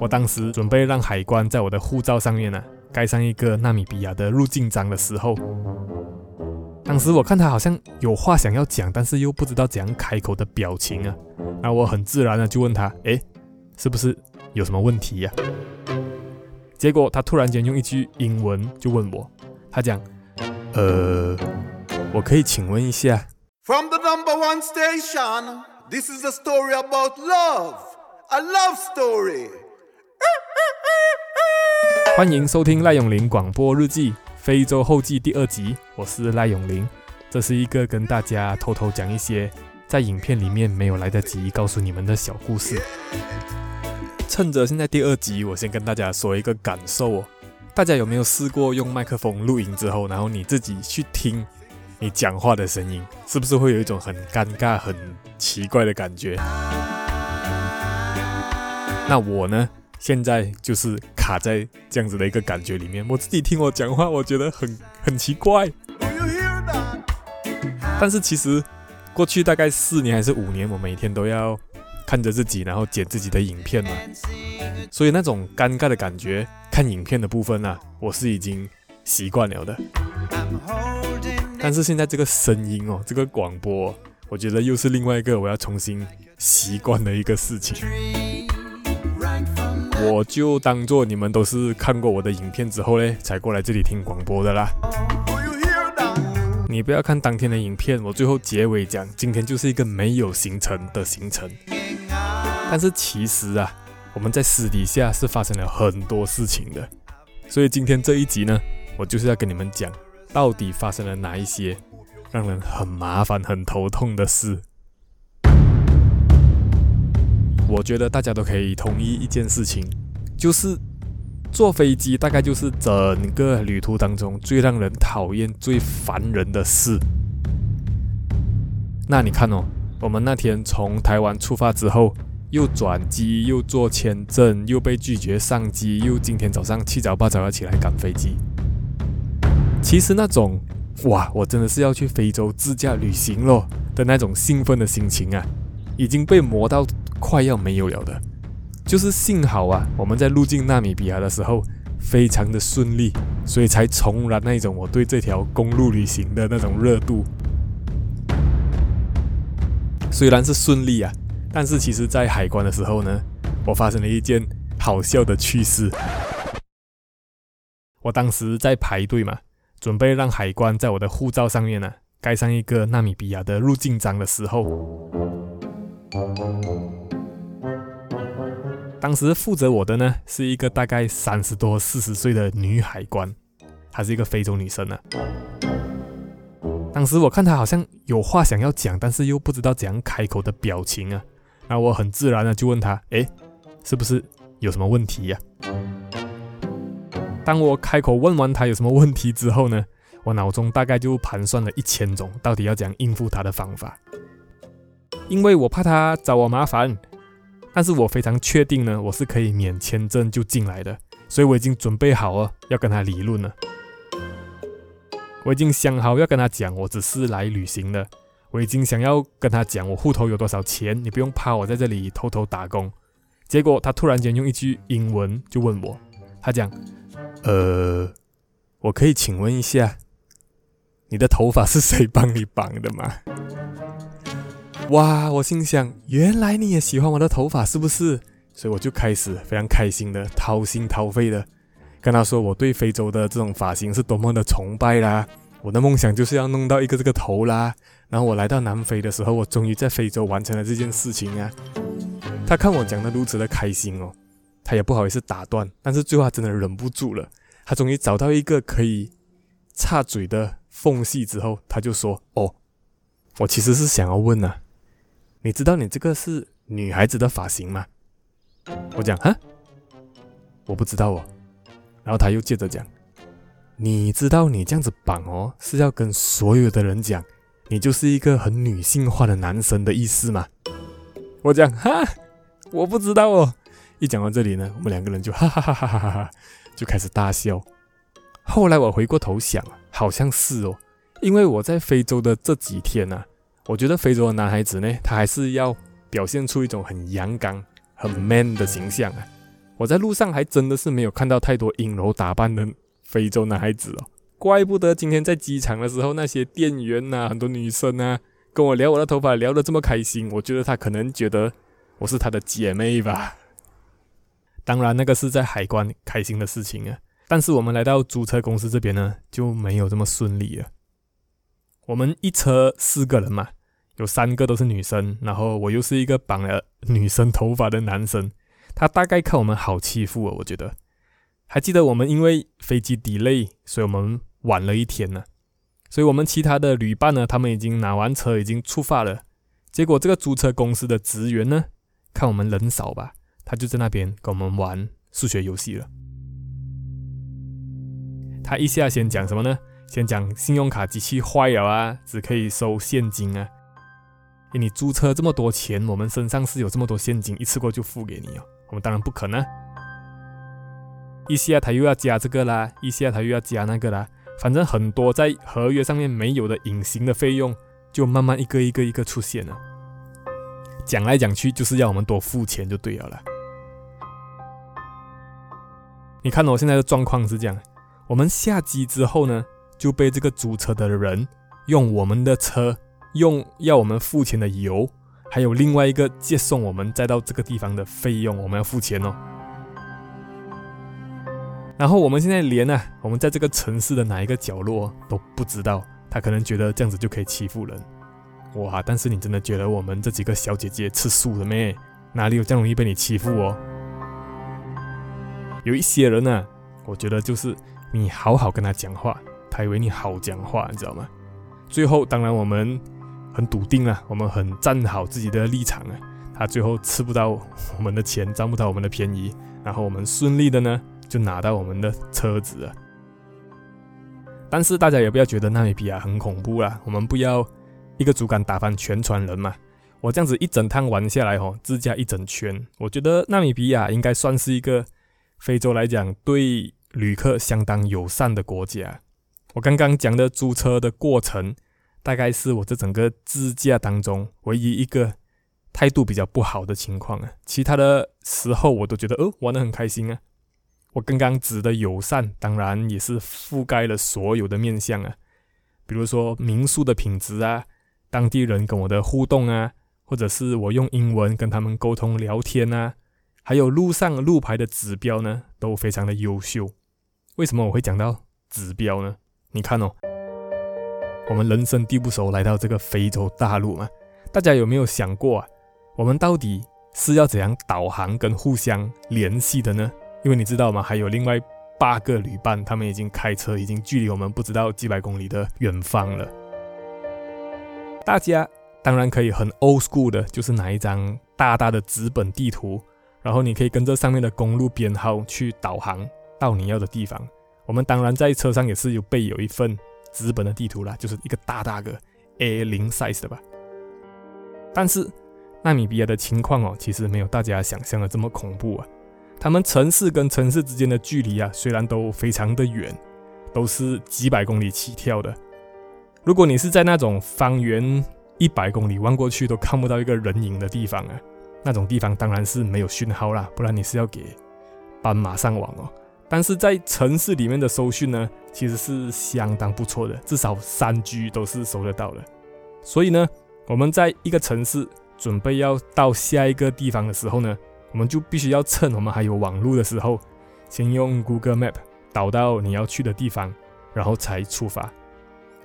我当时准备让海关在我的护照上面呢、盖上一个纳米比亚的入境章的时候，当时我看他好像有话想要讲，但是又不知道怎样开口的表情啊。那我很自然的就问他：“诶，是不是有什么问题呀、？”结果他突然间用一句英文就问我，他讲：“呃，我可以请问一下。” From the number one station, this is a story about love, a love story. 欢迎收听赖永林广播日记非洲后记第二集，我是赖永林。这是一个跟大家偷偷讲一些在影片里面没有来得及告诉你们的小故事。趁着现在第二集，我先跟大家说一个感受哦。大家有没有试过用麦克风录音之后，然后你自己去听？你讲话的声音是不是会有一种很尴尬、很奇怪的感觉？那我呢，现在就是卡在这样子的一个感觉里面。我自己听我讲话，我觉得很很奇怪。但是其实过去大概四年还是五年，我每天都要看着自己，然后剪自己的影片嘛，所以那种尴尬的感觉，看影片的部分啊，我是已经习惯了的。但是现在这个声音哦，这个广播，我觉得又是另外一个我要重新习惯的一个事情。我就当做你们都是看过我的影片之后呢，才过来这里听广播的啦。你不要看当天的影片，我最后结尾讲，今天就是一个没有行程的行程。但是其实啊，我们在私底下是发生了很多事情的。所以今天这一集呢，我就是要跟你们讲。到底发生了哪一些让人很麻烦、很头痛的事？我觉得大家都可以同意一件事情，就是坐飞机大概就是整个旅途当中最让人讨厌、最烦人的事。那你看哦，我们那天从台湾出发之后，又转机，又做签证，又被拒绝上机，又今天早上七早八早要起来赶飞机。其实那种哇，我真的是要去非洲自驾旅行咯的那种兴奋的心情啊，已经被磨到快要没有了的。就是幸好啊，我们在入境纳米比亚的时候非常的顺利，所以才重燃那种我对这条公路旅行的那种热度。虽然是顺利啊，但是其实在海关的时候呢，我发生了一件好笑的趣事。我当时在排队嘛。准备让海关在我的护照上面呢、盖上一个纳米比亚的入境章的时候，当时负责我的呢是一个大概三十多四十岁的女海关，她是一个非洲女生呢、啊。当时我看她好像有话想要讲，但是又不知道怎样开口的表情啊，那我很自然的就问她：“诶，是不是有什么问题呀、啊？”当我开口问完她有什么问题之后呢，我脑中大概就盘算了一千种到底要怎样应付她的方法，因为我怕她找我麻烦，但是我非常确定呢，我是可以免签证就进来的，所以我已经准备好了要跟他理论了，我已经想好要跟他讲，我只是来旅行的，我已经想要跟他讲我户头有多少钱，你不用怕我在这里偷偷打工，结果他突然间用一句英文就问我，他讲。呃，我可以请问一下，你的头发是谁帮你绑的吗？哇，我心想，原来你也喜欢我的头发是不是？所以我就开始非常开心的掏心掏肺的跟他说，我对非洲的这种发型是多么的崇拜啦，我的梦想就是要弄到一个这个头啦。然后我来到南非的时候，我终于在非洲完成了这件事情啊。他看我讲得如此的开心哦。他也不好意思打断，但是最后他真的忍不住了。他终于找到一个可以插嘴的缝隙之后，他就说：“哦，我其实是想要问啊，你知道你这个是女孩子的发型吗？”我讲：“哈，我不知道哦。”然后他又接着讲：“你知道你这样子绑哦，是要跟所有的人讲，你就是一个很女性化的男生的意思吗？”我讲：“哈，我不知道哦。”一讲到这里呢，我们两个人就哈哈哈哈哈哈，就开始大笑。后来我回过头想，好像是哦，因为我在非洲的这几天呢、我觉得非洲的男孩子呢，他还是要表现出一种很阳刚、很 man 的形象啊。我在路上还真的是没有看到太多阴柔打扮的非洲男孩子哦，怪不得今天在机场的时候，那些店员呐，很多女生啊，跟我聊我的头发聊得这么开心。我觉得他可能觉得我是他的姐妹吧。当然，那个是在海关开心的事情啊。但是我们来到租车公司这边呢，就没有这么顺利了。我们一车四个人嘛，有三个都是女生，然后我又是一个绑了女生头发的男生。他大概看我们好欺负哦，我觉得。还记得我们因为飞机 delay，所以我们晚了一天呢。所以我们其他的旅伴呢，他们已经拿完车，已经出发了。结果这个租车公司的职员呢，看我们人少吧，他就在那边跟我们玩数学游戏了。他一下先讲什么呢？先讲信用卡机器坏了啊，只可以收现金啊。诶，你租车这么多钱，我们身上是有这么多现金，一次过就付给你哦。我们当然不可能。一下他又要加这个啦，一下他又要加那个啦，反正很多在合约上面没有的隐形的费用，就慢慢一个一个一个出现了。讲来讲去就是要我们多付钱就对了啦。你看我现在的状况是这样，我们下机之后呢，就被这个租车的人用我们的车，用要我们付钱的油。还有另外一个接送我们再到这个地方的费用，我们要付钱哦。然后我们现在连啊，我们在这个城市的哪一个角落都不知道，他可能觉得这样子就可以欺负人，哇！但是你真的觉得我们这几个小姐姐吃素的咩？哪里有这样容易被你欺负哦？有一些人呢、我觉得就是你好好跟他讲话，他以为你好讲话，你知道吗？最后，当然我们。很笃定啊，我们很站好自己的立场啊。他最后吃不到我们的钱，占不到我们的便宜，然后我们顺利的呢就拿到我们的车子了。但是大家也不要觉得纳米比亚很恐怖啦，我们不要一个竹竿打翻全船人嘛。我这样子一整趟玩下来哦，自驾一整圈，我觉得纳米比亚应该算是一个非洲来讲对旅客相当友善的国家。我刚刚讲的租车的过程。大概是我这整个自驾当中唯一一个态度比较不好的情况啊，其他的时候我都觉得哦，玩得很开心啊。我刚刚指的友善，当然也是覆盖了所有的面相啊，比如说民宿的品质啊，当地人跟我的互动啊，或者是我用英文跟他们沟通聊天啊，还有路上路牌的指标呢，都非常的优秀。为什么我会讲到指标呢？你看哦。我们人生地不熟，来到这个非洲大陆嘛，大家有没有想过啊？我们到底是要怎样导航跟互相联系的呢？因为你知道吗？还有另外八个旅伴，他们已经开车，已经距离我们不知道几百公里的远方了。大家当然可以很 old school 的，就是拿一张大大的纸本地图，然后你可以跟着上面的公路编号去导航到你要的地方。我们当然在车上也是有备有一份。资本的地图啦，就是一个大大个 A0 size 的吧。但是纳米比亚的情况哦，其实没有大家想象的这么恐怖啊。他们城市跟城市之间的距离啊，虽然都非常的远，都是几百公里起跳的。如果你是在那种方圆一百公里望过去都看不到一个人影的地方啊，那种地方当然是没有讯号啦，不然你是要给斑马上网哦。但是在城市里面的收讯呢，其实是相当不错的，至少三 G 都是收得到的。所以呢，我们在一个城市准备要到下一个地方的时候呢，我们就必须要趁我们还有网络的时候，先用 Google Map 导到你要去的地方，然后才出发。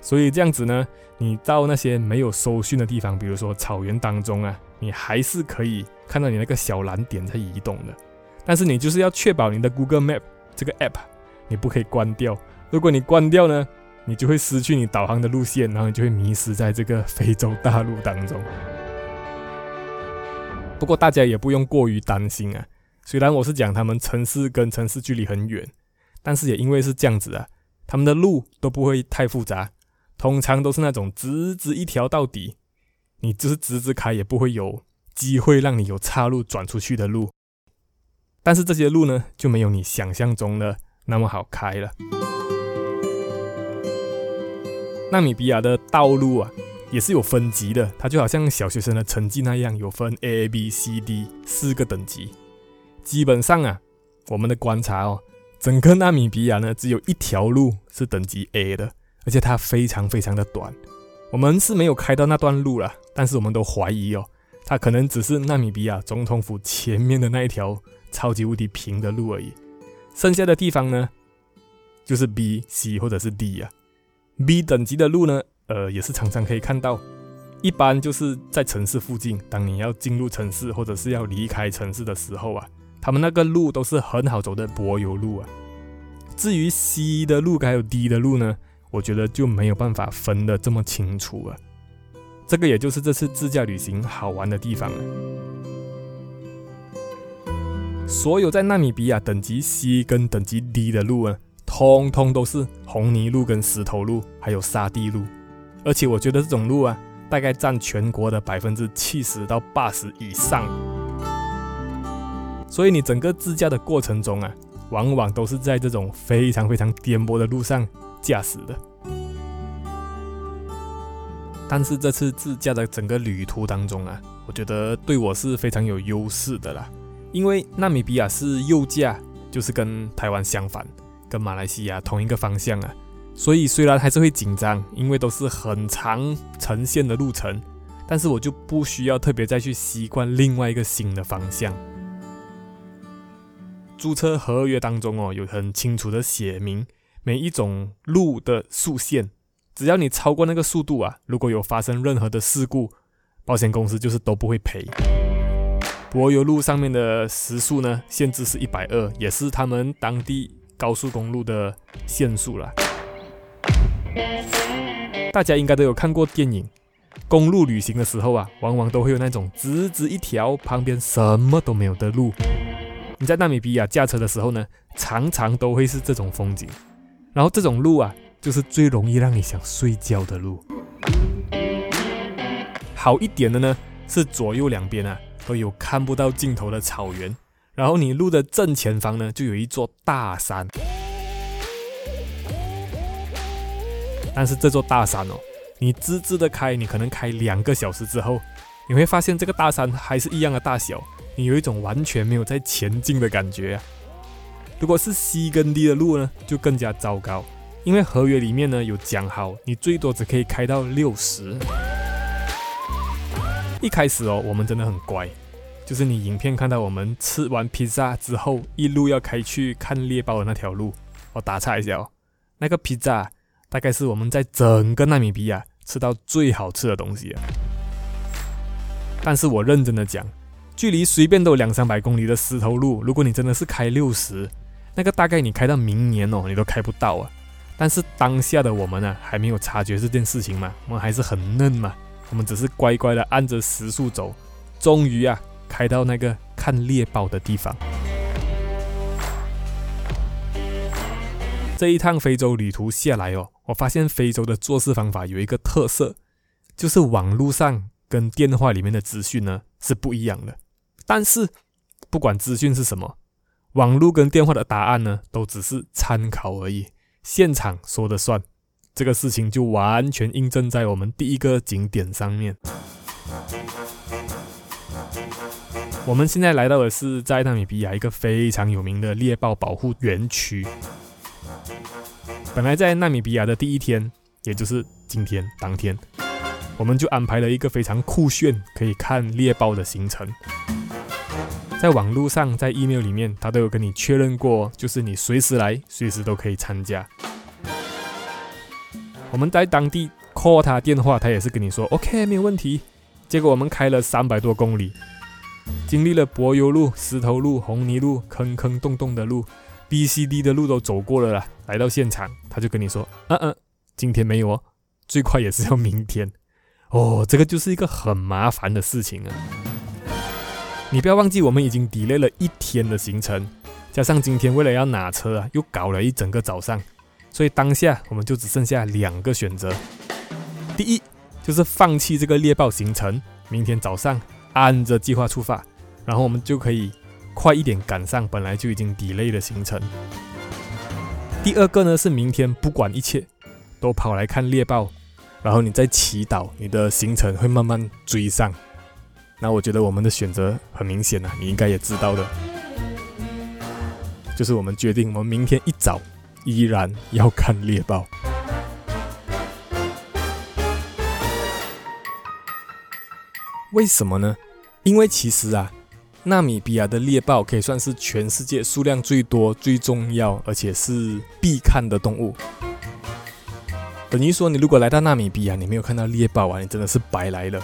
所以这样子呢，你到那些没有收讯的地方，比如说草原当中啊，你还是可以看到你那个小蓝点在移动的。但是你就是要确保你的 Google Map。这个 app 你不可以关掉，如果你关掉呢，你就会失去你导航的路线，然后你就会迷失在这个非洲大陆当中。不过大家也不用过于担心啊，虽然我是讲他们城市跟城市距离很远，但是也因为是这样子啊，他们的路都不会太复杂，通常都是那种直直一条到底，你就是直直开也不会有机会让你有岔路转出去的路。但是这些路呢，就没有你想象中的那么好开了。纳米比亚的道路啊，也是有分级的，它就好像小学生的成绩那样，有分 A、B、C、D 四个等级。基本上啊，我们的观察哦，整个纳米比亚呢，只有一条路是等级 A 的，而且它非常非常的短。我们是没有开到那段路了，但是我们都怀疑哦，它可能只是纳米比亚总统府前面的那一条超级无敌平的路而已。剩下的地方呢，就是 B、C 或者是 D 啊。B 等级的路呢，呃，也是常常可以看到。一般就是在城市附近，当你要进入城市或者是要离开城市的时候啊，他们那个路都是很好走的柏油路啊。至于 C 的路还有 D 的路呢，我觉得就没有办法分得这么清楚了。这个也就是这次自驾旅行好玩的地方了。所有在纳米比亚等级 C 跟等级 D 的路啊，通通都是红泥路跟石头路，还有沙地路。而且我觉得这种路啊，大概占全国的百分之七十到八十以上。所以你整个自驾的过程中啊，往往都是在这种非常非常颠簸的路上驾驶的。但是这次自驾的整个旅途当中啊，我觉得对我是非常有优势的啦。因为纳米比亚是右驾，就是跟台湾相反，跟马来西亚同一个方向啊，所以虽然还是会紧张，因为都是很长程线的路程，但是我就不需要特别再去习惯另外一个新的方向。租车合约当中哦，有很清楚的写明每一种路的速限，只要你超过那个速度啊，如果有发生任何的事故，保险公司就是都不会赔。柏油路上面的时速呢，限制是一百二，也是他们当地高速公路的限速了。大家应该都有看过电影，公路旅行的时候啊，往往都会有那种直直一条，旁边什么都没有的路。你在纳米比亚驾车的时候呢，常常都会是这种风景。然后这种路啊，就是最容易让你想睡觉的路。好一点的呢，是左右两边啊。都有看不到尽头的草原，然后你路的正前方呢，就有一座大山。但是这座大山哦，你直直的开，你可能开两个小时之后，你会发现这个大山还是一样的大小，你有一种完全没有在前进的感觉啊。如果是 C 跟 D 的路呢，就更加糟糕，因为合约里面呢有讲好，你最多只可以开到六十。一开始哦，我们真的很乖。就是你影片看到我们吃完披萨之后，一路要开去看猎豹的那条路，我打岔一下哦，那个披萨大概是我们在整个纳米比亚吃到最好吃的东西啊。但是我认真的讲，距离随便都有两三百公里的石头路，如果你真的是开六十，那个大概你开到明年哦，你都开不到啊。但是当下的我们呢、还没有察觉这件事情嘛，我们还是很嫩嘛，我们只是乖乖的按着时速走，终于啊。开到那个看猎豹的地方。这一趟非洲旅途下来哦，我发现非洲的做事方法有一个特色，就是网络上跟电话里面的资讯呢是不一样的。但是不管资讯是什么，网络跟电话的答案呢都只是参考而已，现场说的算。这个事情就完全印证在我们第一个景点上面。我们现在来到的是在纳米比亚一个非常有名的猎豹保护园区。本来在纳米比亚的第一天，也就是今天当天，我们就安排了一个非常酷炫可以看猎豹的行程。在网络上，在 email 里面，他都有跟你确认过，就是你随时来，随时都可以参加。我们在当地 call 他电话，他也是跟你说 OK 没有问题。结果我们开了三百多公里。经历了柏油路、石头路、红泥路、坑坑洞洞的路，B、C、D 的路都走过了啦。来到现场，他就跟你说：“嗯嗯，今天没有哦，最快也是要明天。”哦，这个就是一个很麻烦的事情啊。你不要忘记，我们已经 delay 了一天的行程，加上今天为了要拿车啊，又搞了一整个早上，所以当下我们就只剩下两个选择：第一，就是放弃这个猎豹行程，明天早上。按着计划出发，然后我们就可以快一点赶上本来就已经 delay 的行程。第二个呢，是明天不管一切都跑来看猎豹，然后你再祈祷，你的行程会慢慢追上。那我觉得我们的选择很明显啊，你应该也知道的，就是我们决定，我们明天一早依然要看猎豹。为什么呢？因为其实啊，纳米比亚的猎豹可以算是全世界数量最多、最重要，而且是必看的动物。等于说，你如果来到纳米比亚，你没有看到猎豹啊，你真的是白来了。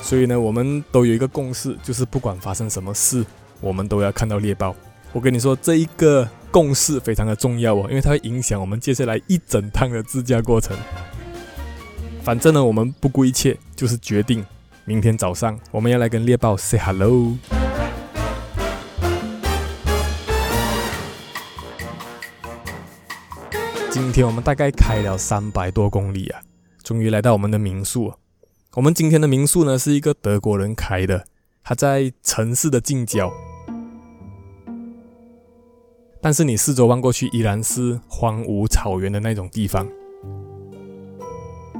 所以呢，我们都有一个共识，就是不管发生什么事，我们都要看到猎豹。我跟你说，这一个共识非常的重要哦，因为它会影响我们接下来一整趟的自驾过程。反正呢，我们不顾一切，就是决定明天早上我们要来跟猎豹 say hello。今天我们大概开了三百多公里啊，终于来到我们的民宿。我们今天的民宿呢，是一个德国人开的，他在城市的近郊，但是你四周望过去依然是荒芜草原的那种地方。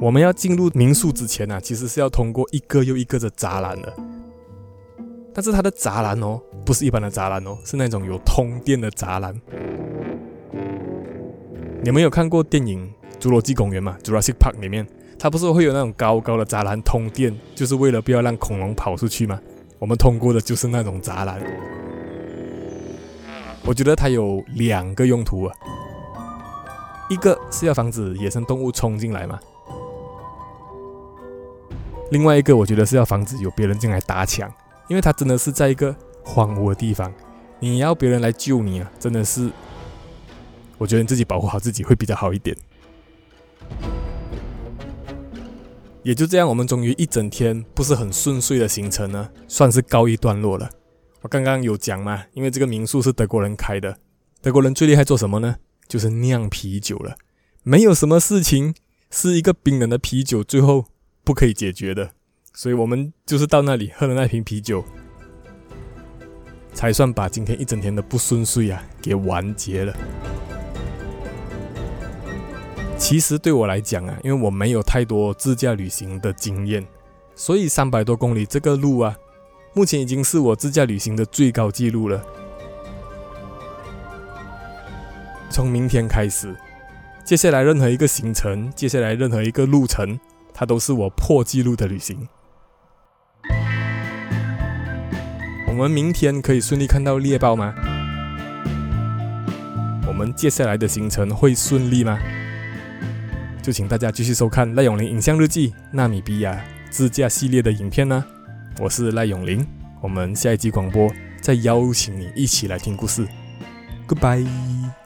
我们要进入民宿之前呢、啊，其实是要通过一个又一个的栅栏的，但是它的栅栏哦，不是一般的栅栏哦，是那种有通电的栅栏。你们有看过电影《侏罗纪公园》吗？Jurassic Park 里面，它不是会有那种高高的栅栏通电，就是为了不要让恐龙跑出去吗？我们通过的就是那种栅栏。我觉得它有两个用途啊，一个是要防止野生动物冲进来嘛，另外一个我觉得是要防止有别人进来打抢，因为它真的是在一个荒芜的地方，你要别人来救你啊，真的是。我觉得你自己保护好自己会比较好一点。也就这样，我们终于一整天不是很顺遂的行程呢，算是告一段落了。我刚刚有讲嘛，因为这个民宿是德国人开的，德国人最厉害做什么呢？就是酿啤酒了。没有什么事情是一个冰冷的啤酒最后不可以解决的，所以我们就是到那里喝了那瓶啤酒，才算把今天一整天的不顺遂啊给完结了。其实对我来讲啊，因为我没有太多自驾旅行的经验，所以三百多公里这个路啊，目前已经是我自驾旅行的最高纪录了。从明天开始，接下来任何一个行程，接下来任何一个路程，它都是我破纪录的旅行。我们明天可以顺利看到猎豹吗？我们接下来的行程会顺利吗？就请大家继续收看赖永林影像日记纳米比亚自驾系列的影片呢。我是赖永林，我们下一集广播再邀请你一起来听故事。Goodbye。